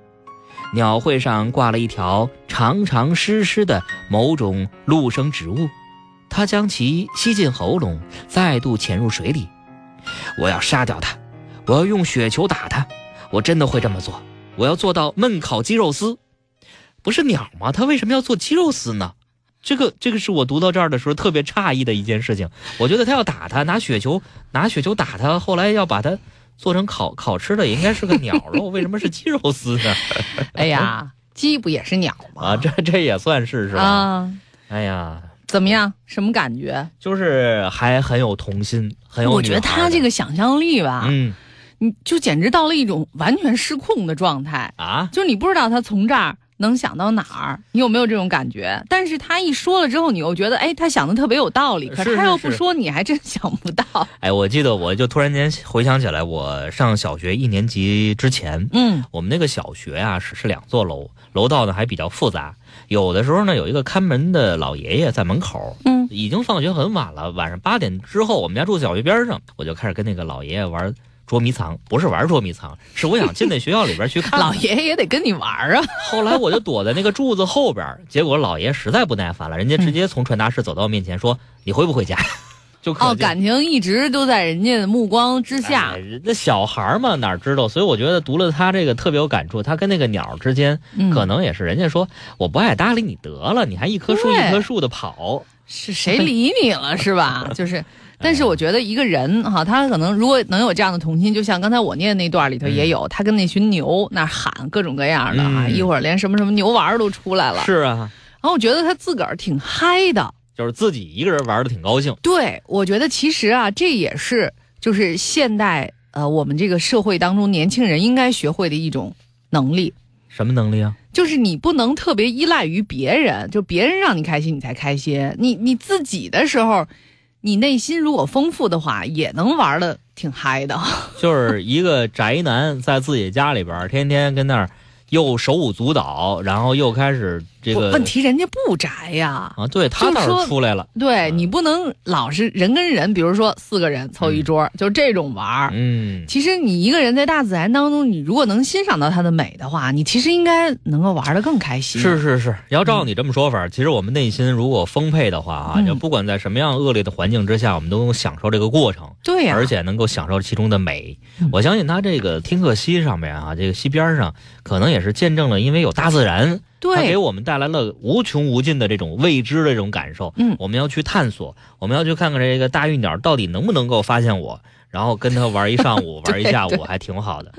鸟喙上挂了一条长长湿湿的某种陆生植物，它将其吸进喉咙，再度潜入水里。我要杀掉它，我要用雪球打它，我真的会这么做。我要做到焖烤鸡肉丝，不是鸟吗？它为什么要做鸡肉丝呢？这个这个是我读到这儿的时候特别诧异的一件事情。我觉得他要打它，拿雪球拿雪球打它，后来要把它。做成烤烤吃的也应该是个鸟肉，为什么是鸡肉丝呢？哎呀，鸡不也是鸟吗？啊，这这也算是是吧？啊，哎呀，怎么样？什么感觉？就是还很有童心，很有。我觉得他这个想象力吧，嗯，你就简直到了一种完全失控的状态啊！就是你不知道他从这儿。能想到哪儿？你有没有这种感觉？但是他一说了之后，你又觉得，哎，他想的特别有道理。可是他要不说，你还真想不到。哎，我记得，我就突然间回想起来，我上小学一年级之前，嗯，我们那个小学呀是是两座楼，楼道呢还比较复杂。有的时候呢，有一个看门的老爷爷在门口，嗯，已经放学很晚了，晚上八点之后，我们家住小学边上，我就开始跟那个老爷爷玩捉迷藏，不是玩捉迷藏，是我想进那学校里边去看看。老爷爷也得跟你玩啊。后来我就躲在那个柱子后边，结果老爷实在不耐烦了，人家直接从传达室走到我面前说：“你回不回家？”就可哦，感情一直都在人家的目光之下哎。那小孩儿嘛，哪知道？所以我觉得读了他这个特别有感触。他跟那个鸟之间，嗯可能也是人家说我不爱搭理你得了，你还一棵树一棵树的跑。是谁理你了是吧？就是，但是我觉得一个人哈，他可能如果能有这样的童心，就像刚才我念的那段里头也有，他跟那群牛那喊各种各样的啊，嗯一会儿连什么什么牛丸儿都出来了。是啊，然后我觉得他自个儿挺嗨的。就是自己一个人玩的挺高兴。对，我觉得其实啊，这也是就是现代呃我们这个社会当中年轻人应该学会的一种能力。什么能力啊？就是你不能特别依赖于别人，就别人让你开心你才开心。你你自己的时候，你内心如果丰富的话，也能玩的挺嗨的。就是一个宅男在自己家里边儿，天天跟那儿又手舞足蹈，然后又开始这个问题人家不宅呀。啊，对他倒是出来了。对嗯你不能老是人跟人，比如说四个人凑一桌，就这种玩儿。嗯，其实你一个人在大自然当中，你如果能欣赏到它的美的话，你其实应该能够玩的更开心。是是是，要照你这么说法，其实我们内心如果丰沛的话啊，嗯就不管在什么样恶劣的环境之下，我们都能享受这个过程，对呀、而且能够享受其中的美。嗯我相信他这个听课溪上面啊，这个溪边上，可能也是见证了，因为有大自然，它给，我们带来了无穷无尽的这种未知的这种感受。嗯我们要去探索，我们要去看看这个大玉鸟到底能不能够发现我，然后跟它玩一上午，玩一下午，还挺好的。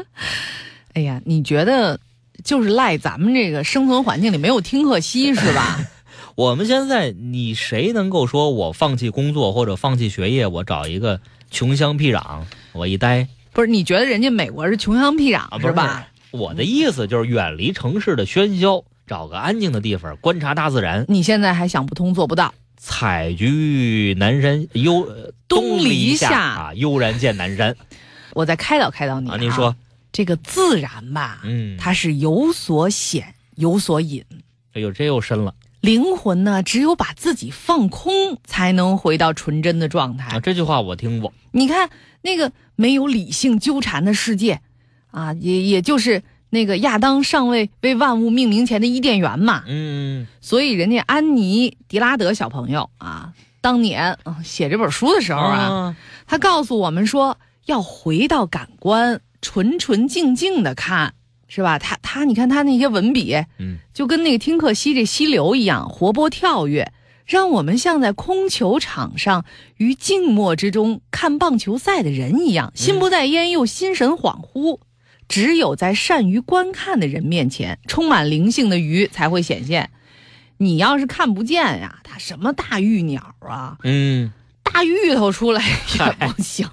哎呀，你觉得就是赖咱们这个生存环境里没有听课西是吧？我们现在，你谁能够说我放弃工作或者放弃学业，我找一个穷乡僻壤，我一待？不是，你觉得人家美国是穷乡僻啊不是吧？我的意思就是远离城市的喧嚣，找个安静的地方观察大自然。你现在还想不通，做不到。采菊南山悠，呃东篱篱下啊，悠然见南山我再开导开导你啊。您说，这个自然吧，嗯，它是有所显，有所隐。哎呦，这又深了灵魂呢，只有把自己放空，才能回到纯真的状态啊！。这句话我听过。你看那个没有理性纠缠的世界，啊，也也就是那个亚当尚未为万物命名前的伊甸园嘛。嗯，所以人家安妮·迪拉德小朋友啊，当年啊写这本书的时候啊，他告诉我们说要回到感官，纯纯净净的看，是吧？他他，你看他那些文笔，嗯，就跟那个听课溪这溪流一样活泼跳跃，让我们像在空球场上于静默之中看棒球赛的人一样，心不在焉又心神恍惚。只有在善于观看的人面前，充满灵性的鱼才会显现。你要是看不见呀，它什么大玉鸟啊，嗯，大芋头出来也不行。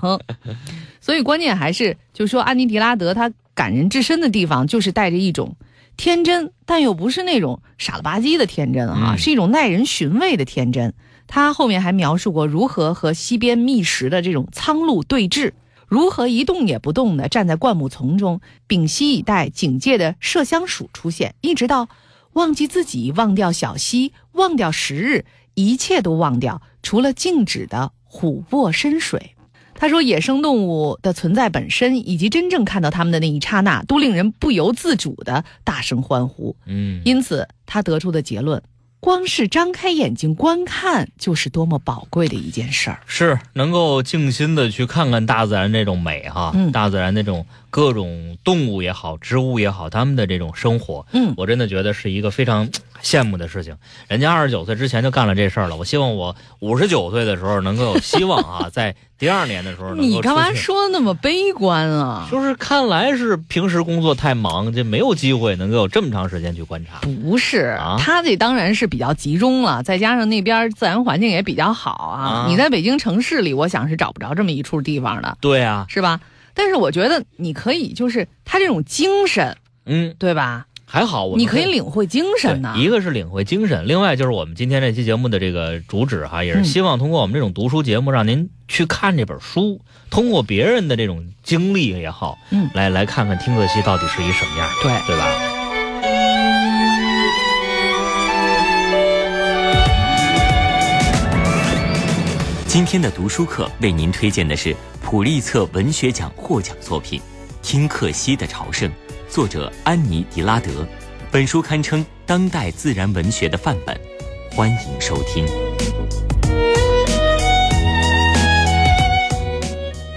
所以关键还是，就说安妮迪拉德他感人至深的地方，就是带着一种天真，但又不是那种傻了吧唧的天真啊，嗯是一种耐人寻味的天真。他后面还描述过如何和西边觅食的这种苍鹭对峙，如何一动也不动地站在灌木丛中，屏息以待警戒的麝香鼠出现，一直到忘记自己，忘掉小溪，忘掉时日，一切都忘掉，除了静止的琥珀深水。他说，野生动物的存在本身，以及真正看到它们的那一刹那，都令人不由自主的大声欢呼。嗯，因此，他得出的结论：光是张开眼睛观看，就是多么宝贵的一件事儿。是能够静心的去看看大自然这种美哈，嗯大自然那种各种动物也好，植物也好，他们的这种生活，嗯，我真的觉得是一个非常羡慕的事情。人家二十九岁之前就干了这事儿了，我希望我五十九岁的时候能够有希望啊，在第二年的时候能够你干嘛？说那么悲观啊？就是看来是平时工作太忙，这没有机会能够有这么长时间去观察。不是啊，他这当然是比较集中了，再加上那边自然环境也比较好啊。啊你在北京城市里，我想是找不着这么一处地方的，对啊，是吧？但是我觉得你可以，就是他这种精神，嗯，对吧？还好我们你可以领会精神呐对。一个是领会精神，另外就是我们今天这期节目的这个主旨哈，也是嗯希望通过我们这种读书节目，让您去看这本书，通过别人的这种经历也好，嗯来来看看听课西到底是一什么样，对，对吧？今天的读书课为您推荐的是普利策文学奖获奖作品《听克西的朝圣》，作者安妮·迪拉德。本书堪称当代自然文学的范本。欢迎收听。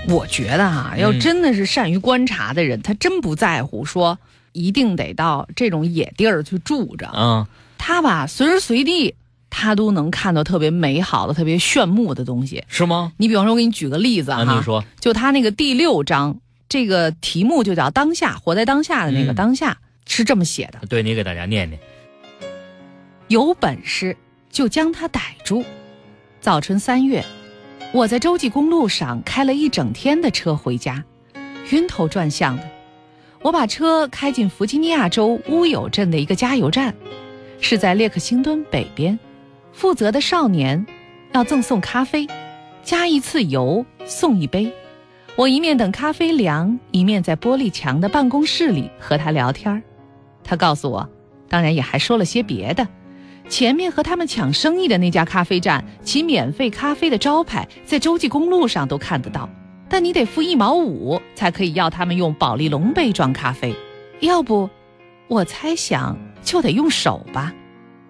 我觉得哈、要嗯真的是善于观察的人，他真不在乎说一定得到这种野地儿去住着。嗯，他吧，随时随地他都能看到特别美好的、特别炫目的东西。是吗？你比方说，我给你举个例子哈，啊，你说，就他那个第六章，这个题目就叫“当下”，活在当下的那个嗯当下、是这么写的：对你给大家念念。有本事就将他逮住。早春三月，我在洲际公路上开了一整天的车回家，晕头转向的。我把车开进弗吉尼亚州乌有镇的一个加油站，是在列克星敦北边。负责的少年要赠送咖啡，加一次油送一杯。我一面等咖啡凉，一面在玻璃墙的办公室里和他聊天儿他告诉我，当然也还说了些别的。前面和他们抢生意的那家咖啡站，其免费咖啡的招牌在洲际公路上都看得到，但你得付一毛五才可以要他们用保利龙杯装咖啡，要不，我猜想就得用手吧。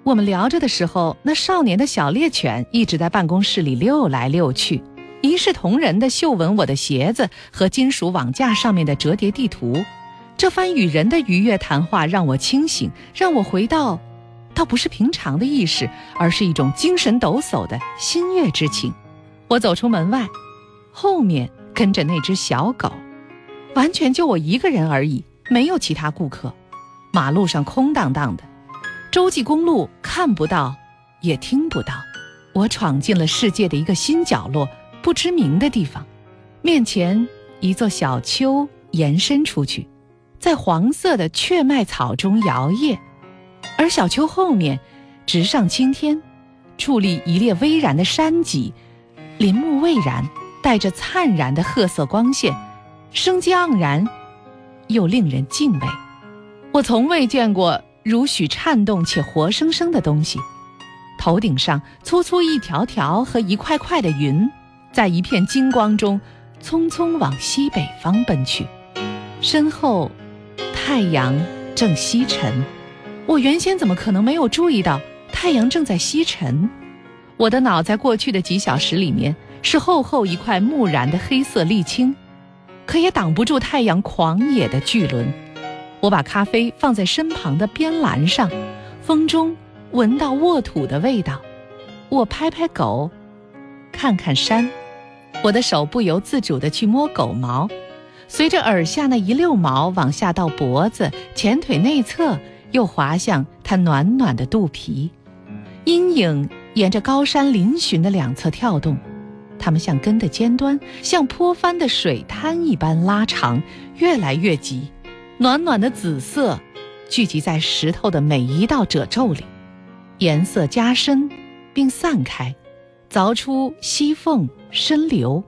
我们聊着的时候，那少年的小猎犬一直在办公室里溜来溜去，一视同仁地嗅闻我的鞋子和金属网架上面的折叠地图。这番与人的愉悦谈话让我清醒，让我回到，倒不是平常的意识，而是一种精神抖擞的欣悦之情。我走出门外，后面跟着那只小狗，完全就我一个人而已，没有其他顾客。马路上空荡荡的，洲际公路看不到，也听不到。我闯进了世界的一个新角落，不知名的地方。面前一座小丘延伸出去，在黄色的雀麦草中摇曳，而小丘后面，直上青天，矗立一列巍然的山脊，林木蔚然，带着灿然的褐色光线，生机盎然，又令人敬畏。我从未见过如许颤动且活生生的东西。头顶上粗粗一条条和一块块的云，在一片金光中，匆匆往西北方奔去。身后，太阳正西沉。我原先怎么可能没有注意到太阳正在西沉？我的脑在过去的几小时里面是厚厚一块木然的黑色沥青，可也挡不住太阳狂野的巨轮。我把咖啡放在身旁的边栏上，风中闻到沃土的味道。我拍拍狗，看看山，我的手不由自主地去摸狗毛，随着耳下那一溜毛往下到脖子、前腿内侧，又滑向它暖暖的肚皮。阴影沿着高山嶙峋的两侧跳动，它们像根的尖端，像坡翻的水滩一般拉长，越来越急。暖暖的紫色聚集在石头的每一道褶皱里，颜色加深并散开，凿出溪缝深流。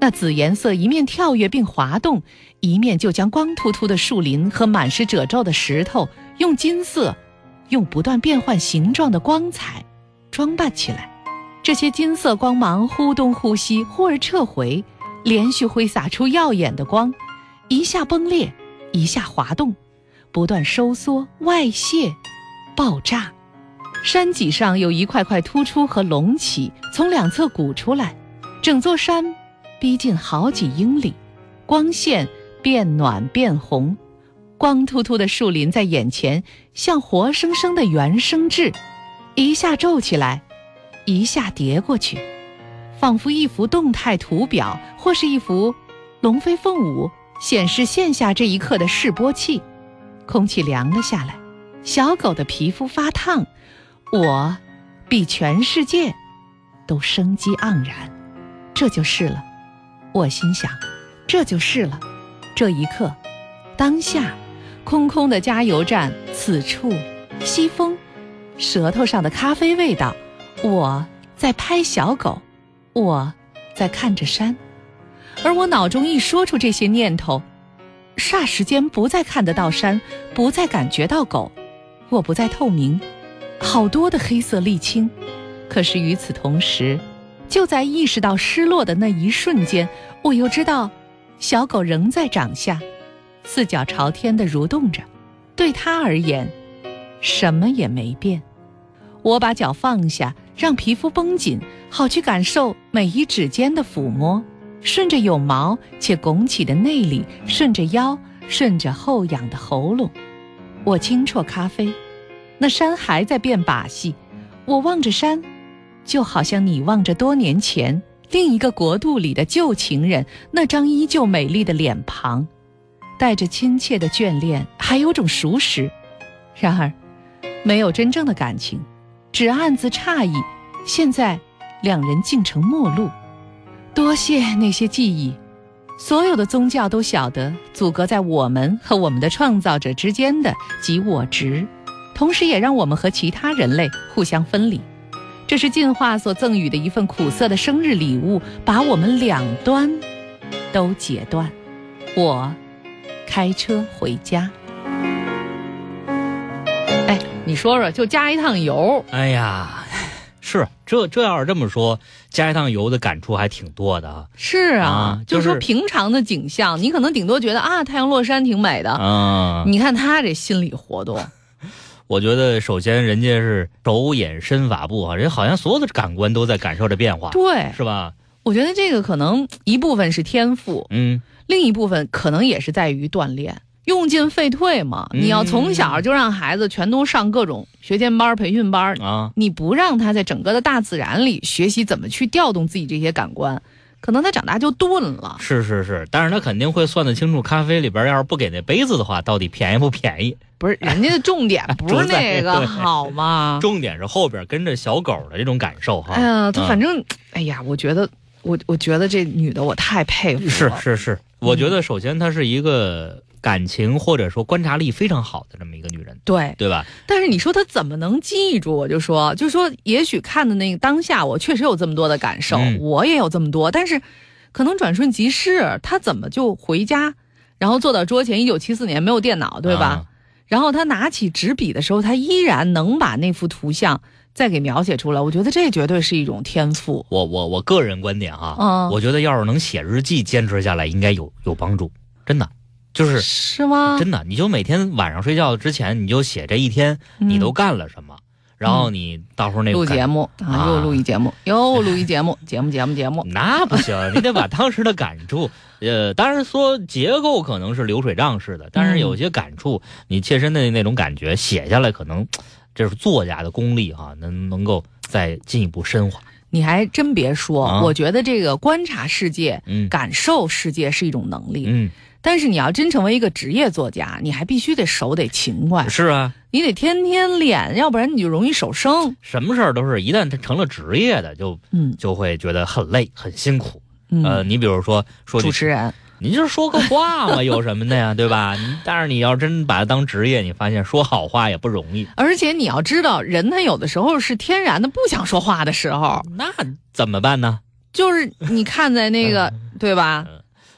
那紫颜色一面跳跃并滑动，一面就将光秃秃的树林和满是褶皱的石头用金色，用不断变换形状的光彩装扮起来。这些金色光芒忽东忽西，忽而撤回，连续挥洒出耀眼的光，一下崩裂。一下滑动，不断收缩、外泄、爆炸。山脊上有一块块突出和隆起，从两侧鼓出来，整座山逼近好几英里，光线变暖变红，光秃秃的树林在眼前像活生生的原生质，一下皱起来，一下叠过去，仿佛一幅动态图表，或是一幅龙飞凤舞。显示线下这一刻的示波器，空气凉了下来，小狗的皮肤发烫，我比全世界都生机盎然，这就是了。我心想，这就是了。这一刻，当下，空空的加油站，此处，西风，舌头上的咖啡味道，我在拍小狗，我在看着山。而我脑中一说出这些念头，霎时间不再看得到山，不再感觉到狗，我不再透明，好多的黑色沥青。可是与此同时，就在意识到失落的那一瞬间，我又知道，小狗仍在掌下，四脚朝天地蠕动着。对它而言，什么也没变。我把脚放下，让皮肤绷紧，好去感受每一指尖的抚摸，顺着有毛且拱起的内里，顺着腰，顺着后仰的喉咙。我轻啜咖啡，那山还在变把戏。我望着山，就好像你望着多年前另一个国度里的旧情人那张依旧美丽的脸庞。带着亲切的眷恋，还有种熟识，然而，没有真正的感情，只暗自诧异。现在，两人竟成陌路。多谢那些记忆，所有的宗教都晓得，阻隔在我们和我们的创造者之间的即我执，同时也让我们和其他人类互相分离。这是进化所赠予的一份苦涩的生日礼物，把我们两端都截断。我。开车回家，哎，你说说，就加一趟油，哎呀，是这这要是这么说，加一趟油的感触还挺多的啊。是啊，就是说平常的景象，你可能顶多觉得啊，太阳落山挺美的啊。你看他这心理活动，我觉得首先人家是手眼身法步啊，人好像所有的感官都在感受着变化，对，是吧？我觉得这个可能一部分是天赋，嗯。另一部分可能也是在于锻炼，用进废退嘛。你要从小就让孩子全都上各种学前班、培训班啊，你不让他在整个的大自然里学习怎么去调动自己这些感官，可能他长大就钝了。是是是，但是他肯定会算得清楚，咖啡里边要是不给那杯子的话，到底便宜不便宜？不是，人家的重点不是那个 好吗？重点是后边跟着小狗的这种感受哈。哎呀，他反正，哎呀，我觉得，我我觉得这女的我太佩服了。是是是。我觉得首先她是一个感情或者说观察力非常好的这么一个女人，对对吧？但是你说她怎么能记住？我就说，就说也许看的那个当下，我确实有这么多的感受，我也有这么多，但是可能转瞬即逝。她怎么就回家，然后坐到桌前？一九七四年没有电脑，对吧？然后她拿起纸笔的时候，她依然能把那幅图像。再给描写出来，我觉得这绝对是一种天赋。我我我个人观点啊，嗯，我觉得要是能写日记，坚持下来应该有有帮助，真的，就是是吗？真的，你就每天晚上睡觉之前，你就写这一天你都干了什么，然后你到时候那录节目啊，又录一节目，又录一节目，节目节目节目，那不行，你得把当时的感触，呃，当然说结构可能是流水账式的，但是有些感触，你切身的那种感觉写下来可能。这是作家的功力哈，能能够再进一步深化。你还真别说，我觉得这个观察世界、嗯，感受世界是一种能力，嗯。但是你要真成为一个职业作家，你还必须得手得勤快。是啊，你得天天练，要不然你就容易手生。什么事儿都是一旦他成了职业的，就嗯就会觉得很累、很辛苦。呃，你比如说说主持人。你就是说个话嘛，有什么的呀，对吧？但是你要真把它当职业，你发现说好话也不容易。而且你要知道，人他有的时候是天然的不想说话的时候，那怎么办呢？就是你看在那个，对吧？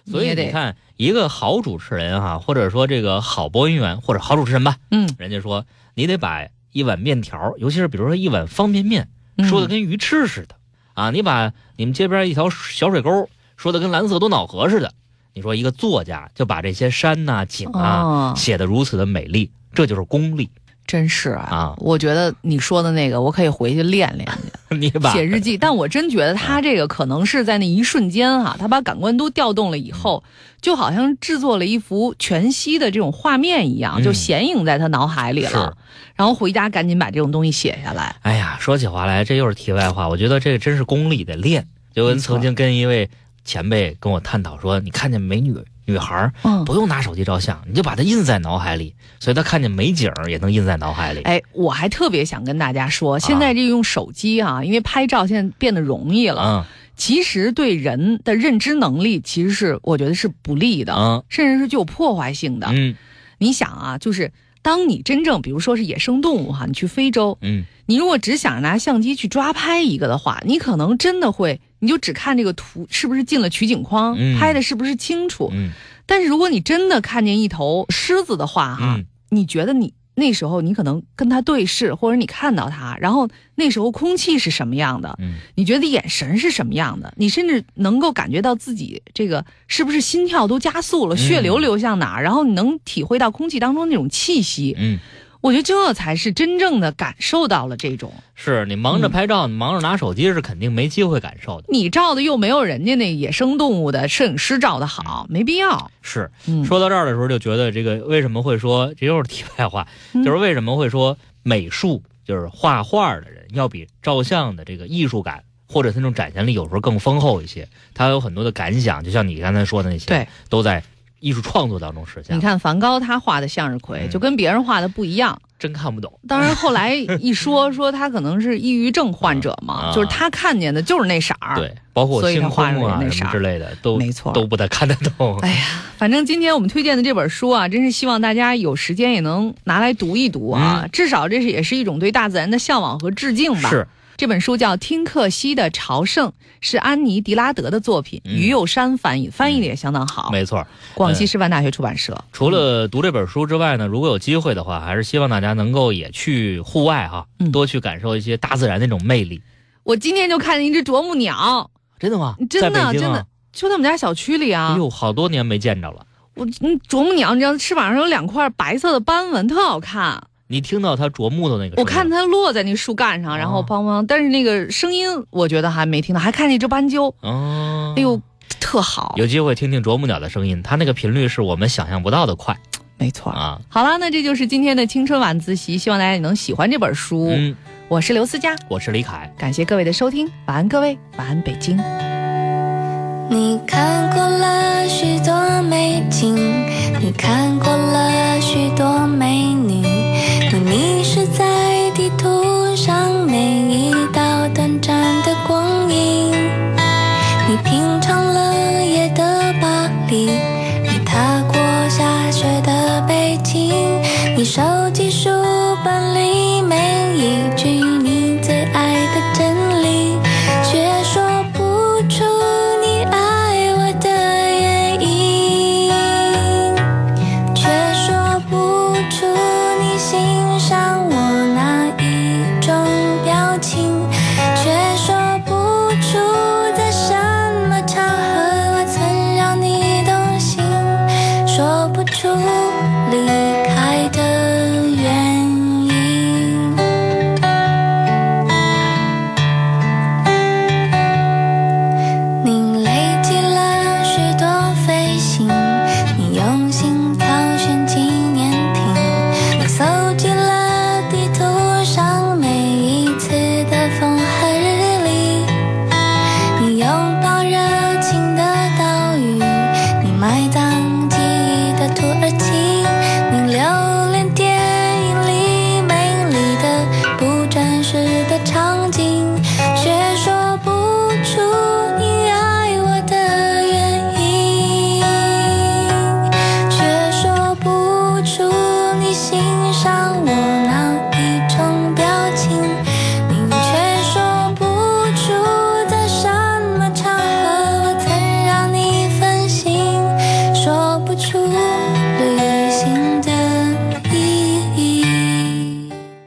所以你看，一个好主持人哈，或者说这个好播音员或者好主持人吧，嗯，人家说你得把一碗面条，尤其是比如说一碗方便面，说的跟鱼翅似的啊。你把你们街边一条小水沟说的跟蓝色多瑙河似的。你说一个作家就把这些山呐、景啊写的如此的美丽，这就是功力，真是啊！我觉得你说的那个，我可以回去练练去。你把写日记，但我真觉得他这个可能是在那一瞬间哈，他把感官都调动了以后，就好像制作了一幅全息的这种画面一样，就显影在他脑海里了。然后回家赶紧把这种东西写下来。哎呀，说起话来，这又是题外话。我觉得这个真是功力得练，就跟曾经跟一位。前辈跟我探讨说：“你看见美女女孩，嗯，不用拿手机照相，你就把它印在脑海里，所以他看见美景也能印在脑海里。”哎，我还特别想跟大家说，现在这用手机啊，因为拍照现在变得容易了，嗯，其实对人的认知能力其实是我觉得是不利的，嗯，甚至是具有破坏性的。嗯，你想啊，就是当你真正比如说是野生动物哈，你去非洲，嗯，你如果只想拿相机去抓拍一个的话，你可能真的会。你就只看这个图是不是进了取景框，拍的是不是清楚？嗯，但是如果你真的看见一头狮子的话，哈，你觉得你那时候你可能跟它对视，或者你看到它，然后那时候空气是什么样的，嗯，你觉得眼神是什么样的，你甚至能够感觉到自己这个是不是心跳都加速了，血流流向哪儿，然后你能体会到空气当中那种气息。嗯，我觉得这才是真正的感受到了这种。是你忙着拍照，你忙着拿手机是肯定没机会感受的。你照的又没有人家那野生动物的摄影师照的好，没必要。是嗯，说到这儿的时候，就觉得这个为什么会说，这又是题外话，嗯就是为什么会说美术就是画画的人要比照相的这个艺术感或者他那种展现力有时候更丰厚一些，他有很多的感想，就像你刚才说的那些，对，都在艺术创作当中实现。你看梵高他画的向日葵，嗯就跟别人画的不一样。真看不懂，当然后来一说 说他可能是抑郁症患者嘛，啊就是他看见的就是那色儿。对，包括星空啊什那色儿么之类的，都没错都不太看得懂。哎呀，反正今天我们推荐的这本书啊，真是希望大家有时间也能拿来读一读啊，至少这是也是一种对大自然的向往和致敬吧。是，这本书叫《听克西的朝圣》，是安妮·迪拉德的作品，嗯于右山翻译，翻译的也相当好。没错。广西师范大学出版社。除了读这本书之外呢，如果有机会的话，还是希望大家能够也去户外哈，嗯多去感受一些大自然那种魅力。我今天就看见一只啄木鸟，真的吗？真的真的，就在我们家小区里啊。哎呦，好多年没见着了。我嗯，啄木鸟，你知道翅膀上有两块白色的斑纹，特好看。你听到它啄木的那个声音？我看它落在那树干上，然后哦梆梆，但是那个声音我觉得还没听到，还看见一只斑鸠，哦，哎呦，特好。有机会听听啄木鸟的声音，它那个频率是我们想象不到的快没错。啊。好了，那这就是今天的青春晚自习，希望大家也能喜欢这本书。嗯，我是刘思佳，我是李凯。感谢各位的收听，晚安各位，晚安北京。你看过了许多美景，你看过了许多美迷失在地图